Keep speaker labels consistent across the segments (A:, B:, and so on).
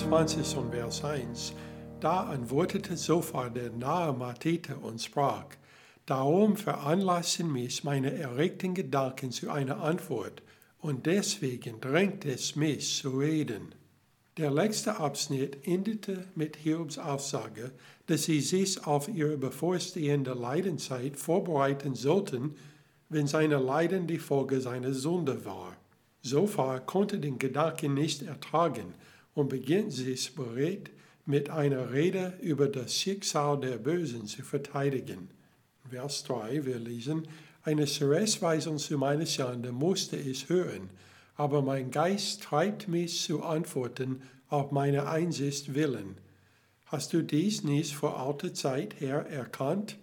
A: 20 und Vers 1, da antwortete sofort der nahe Matthäus und sprach, Darum veranlassen mich meine erregten Gedanken zu einer Antwort, und deswegen drängt es mich zu reden. Der letzte Abschnitt endete mit Hiobs Aussage, dass sie sich auf ihre bevorstehende Leidenzeit vorbereiten sollten, wenn seine Leiden die Folge seiner Sünde war. Sofa konnte den Gedanken nicht ertragen und beginnt sich bereit, mit einer Rede über das Schicksal der Bösen zu verteidigen. Vers 3, wir lesen, eine Zurechtweisung zu meiner Schande musste ich hören, aber mein Geist treibt mich zu antworten auf meine Einsicht willen. Hast du dies nicht vor alter Zeit her erkannt?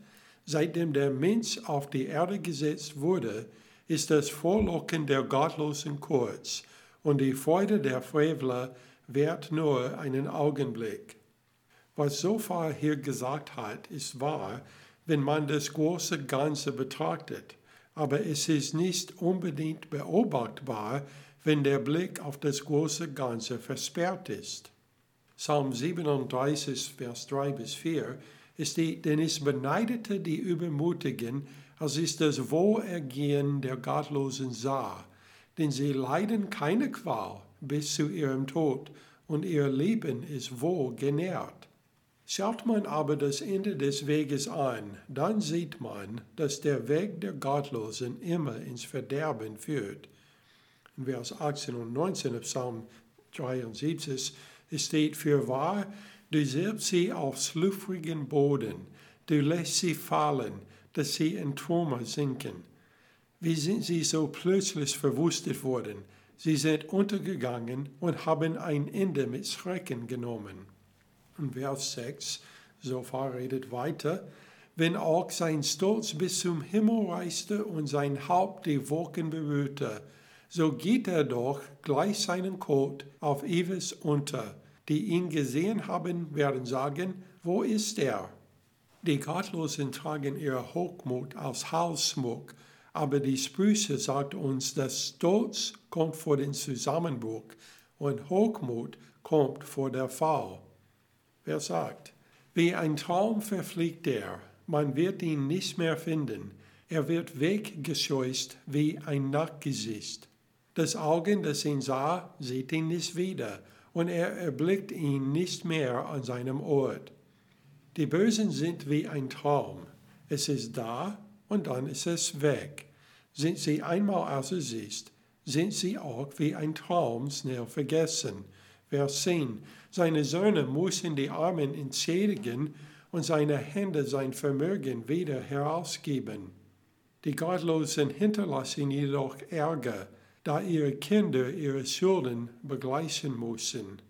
A: Seitdem der Mensch auf die Erde gesetzt wurde, ist das Vorlocken der Gottlosen kurz und die Freude der Frevler währt nur einen Augenblick. Was Sophar hier gesagt hat, ist wahr, wenn man das große Ganze betrachtet, aber es ist nicht unbedingt beobachtbar, wenn der Blick auf das große Ganze versperrt ist. Psalm 37, Vers 3 bis 4 ist die, denn es beneidete die Übermutigen, als es das Wohlergehen der Gottlosen sah, denn sie leiden keine Qual bis zu ihrem Tod und ihr Leben ist wohl genährt. Schaut man aber das Ende des Weges an, dann sieht man, dass der Weg der Gottlosen immer ins Verderben führt. In Vers 18 und 19 of Psalm 73 steht für wahr, du selbst sie auf schlüpfrigen Boden, du lässt sie fallen, dass sie in Trümmer sinken. Wie sind sie so plötzlich verwustet worden? Sie sind untergegangen und haben ein Ende mit Schrecken genommen. Und Vers 6, Sophar redet weiter, wenn auch sein Stolz bis zum Himmel reiste und sein Haupt die Wolken berührte, so geht er doch gleich seinen Kot auf ewig unter. Die ihn gesehen haben, werden sagen, wo ist er? Die Gottlosen tragen ihre Hochmut als Halsschmuck, aber die Sprüche sagt uns, dass Stolz kommt vor den Zusammenbruch und Hochmut kommt vor der Fall. Wer sagt, wie ein Traum verfliegt er, man wird ihn nicht mehr finden, er wird weggescheucht wie ein Nachtgesicht. Das Auge, das ihn sah, sieht ihn nicht wieder, und er erblickt ihn nicht mehr an seinem Ort. Die Bösen sind wie ein Traum. Es ist da und dann ist es weg. Sind sie einmal außer Sicht, sind sie auch wie ein Traum schnell vergessen. Vers 10. Seine Söhne müssen die Armen entschädigen und seine Hände sein Vermögen wieder herausgeben. Die Gottlosen hinterlassen jedoch Ärger, da ihre Kinder ihre Schulden begleichen müssen.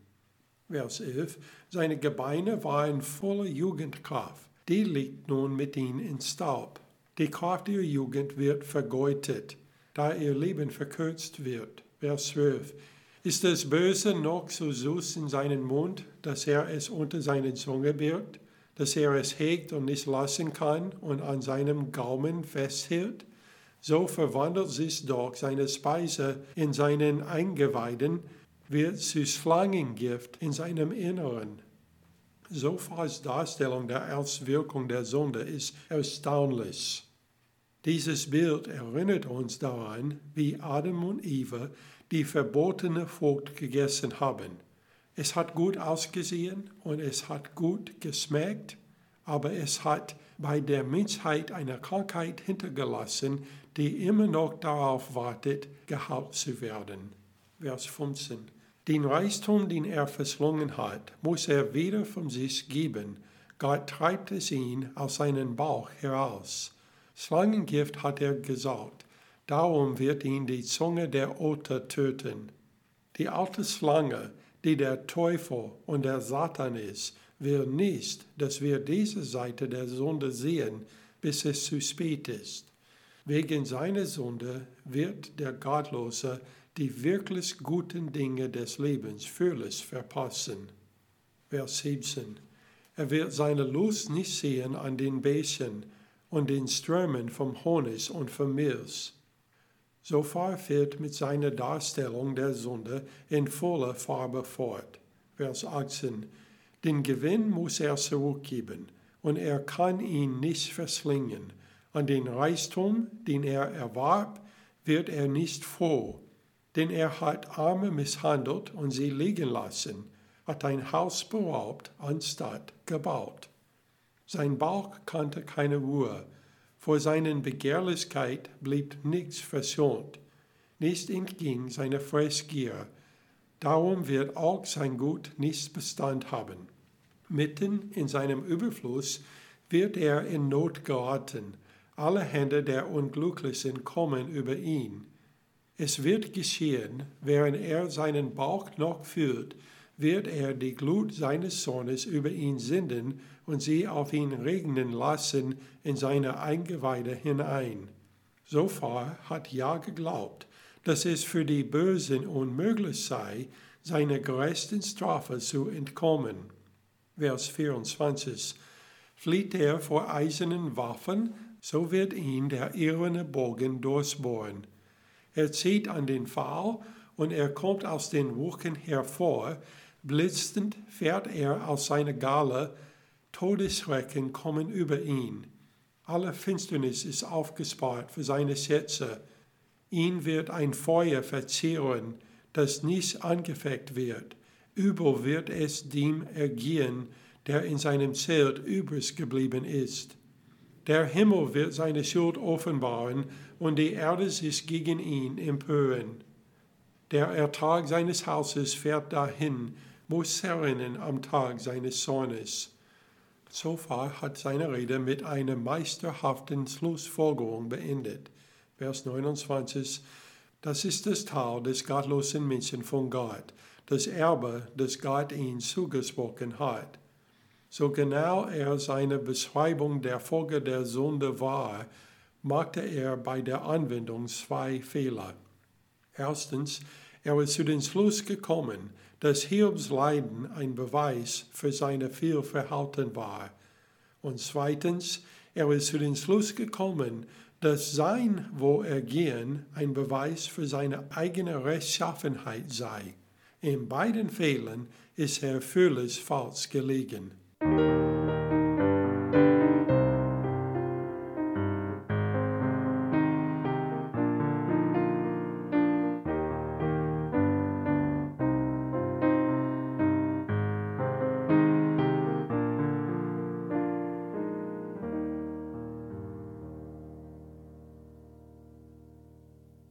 A: Vers 11. Seine Gebeine waren voller Jugendkraft. Die liegt nun mit ihnen in Staub. Die Kraft ihrer Jugend wird vergeutet, da ihr Leben verkürzt wird. Vers 12. Ist das Böse noch so süß in seinem Mund, dass er es unter seine Zunge birgt, dass er es hegt und nicht lassen kann und an seinem Gaumen festhält? So verwandelt sich doch seine Speise in seinen Eingeweiden, wird zu Schlangengift in seinem Inneren. Sofas Darstellung der Auswirkung der Sünde ist erstaunlich. Dieses Bild erinnert uns daran, wie Adam und Eva die verbotene Frucht gegessen haben. Es hat gut ausgesehen und es hat gut geschmeckt, aber es hat bei der Menschheit eine Krankheit hintergelassen, die immer noch darauf wartet, geheilt zu werden. Vers 15. Den Reichtum, den er verschlungen hat, muss er wieder von sich geben. Gott treibt es ihn aus seinem Bauch heraus. Schlangengift hat er gesagt, Darum wird ihn die Zunge der Otter töten. Die alte Schlange, die der Teufel und der Satan ist, will nicht, dass wir diese Seite der Sünde sehen, bis es zu spät ist. Wegen seiner Sünde wird der Gottlose die wirklich guten Dinge des Lebens völlig verpassen. Vers 17. Er wird seine Lust nicht sehen an den Bächen und den Strömen vom Honig und vom Milch Sophar fährt mit seiner Darstellung der Sünde in voller Farbe fort. Vers 18. Den Gewinn muss er zurückgeben, und er kann ihn nicht verschlingen. An den Reichtum, den er erwarb, wird er nicht froh, denn er hat Arme misshandelt und sie liegen lassen, hat ein Haus beraubt anstatt gebaut. Sein Bauch kannte keine Ruhe, vor seinen Begehrlichkeit blieb nichts verschont, nicht entging seine Fressgier, darum wird auch sein Gut nicht Bestand haben. Mitten in seinem Überfluss wird er in Not geraten, alle Hände der Unglücklichen kommen über ihn. Es wird geschehen, während er seinen Bauch noch füllt, wird er die Glut seines Sohnes über ihn senden und sie auf ihn regnen lassen in seine Eingeweide hinein. So far hat Ja geglaubt, dass es für die Bösen unmöglich sei, seiner gerechten Strafe zu entkommen. Vers 24. Flieht er vor eisernen Waffen, so wird ihn der irrende Bogen durchbohren. Er zieht an den Pfahl und er kommt aus den Wuchen hervor, blitzend fährt er aus seiner Galle, Todesschrecken kommen über ihn. Alle Finsternis ist aufgespart für seine Schätze. Ihn wird ein Feuer verzehren, das nicht angefeckt wird. Übel wird es dem ergehen, der in seinem Zelt übrig geblieben ist. Der Himmel wird seine Schuld offenbaren und die Erde sich gegen ihn empören. Der Ertrag seines Hauses fährt dahin, muss zerrinnen am Tag seines Zornes. So far hat seine Rede mit einer meisterhaften Schlussfolgerung beendet. Vers 29. Das ist das Teil des gottlosen Menschen von Gott, das Erbe, das Gott ihn zugesprochen hat. So genau er seine Beschreibung der Folge der Sünde war, machte er bei der Anwendung zwei Fehler. Erstens, er ist zu dem Schluss gekommen, dass Hiobs Leiden ein Beweis für seine Fehlverhalten war. Und zweitens, er ist zu dem Schluss gekommen, dass sein Wohlergehen ein Beweis für seine eigene Rechtschaffenheit sei. In beiden Fällen ist er völlig falsch gelegen. Thank you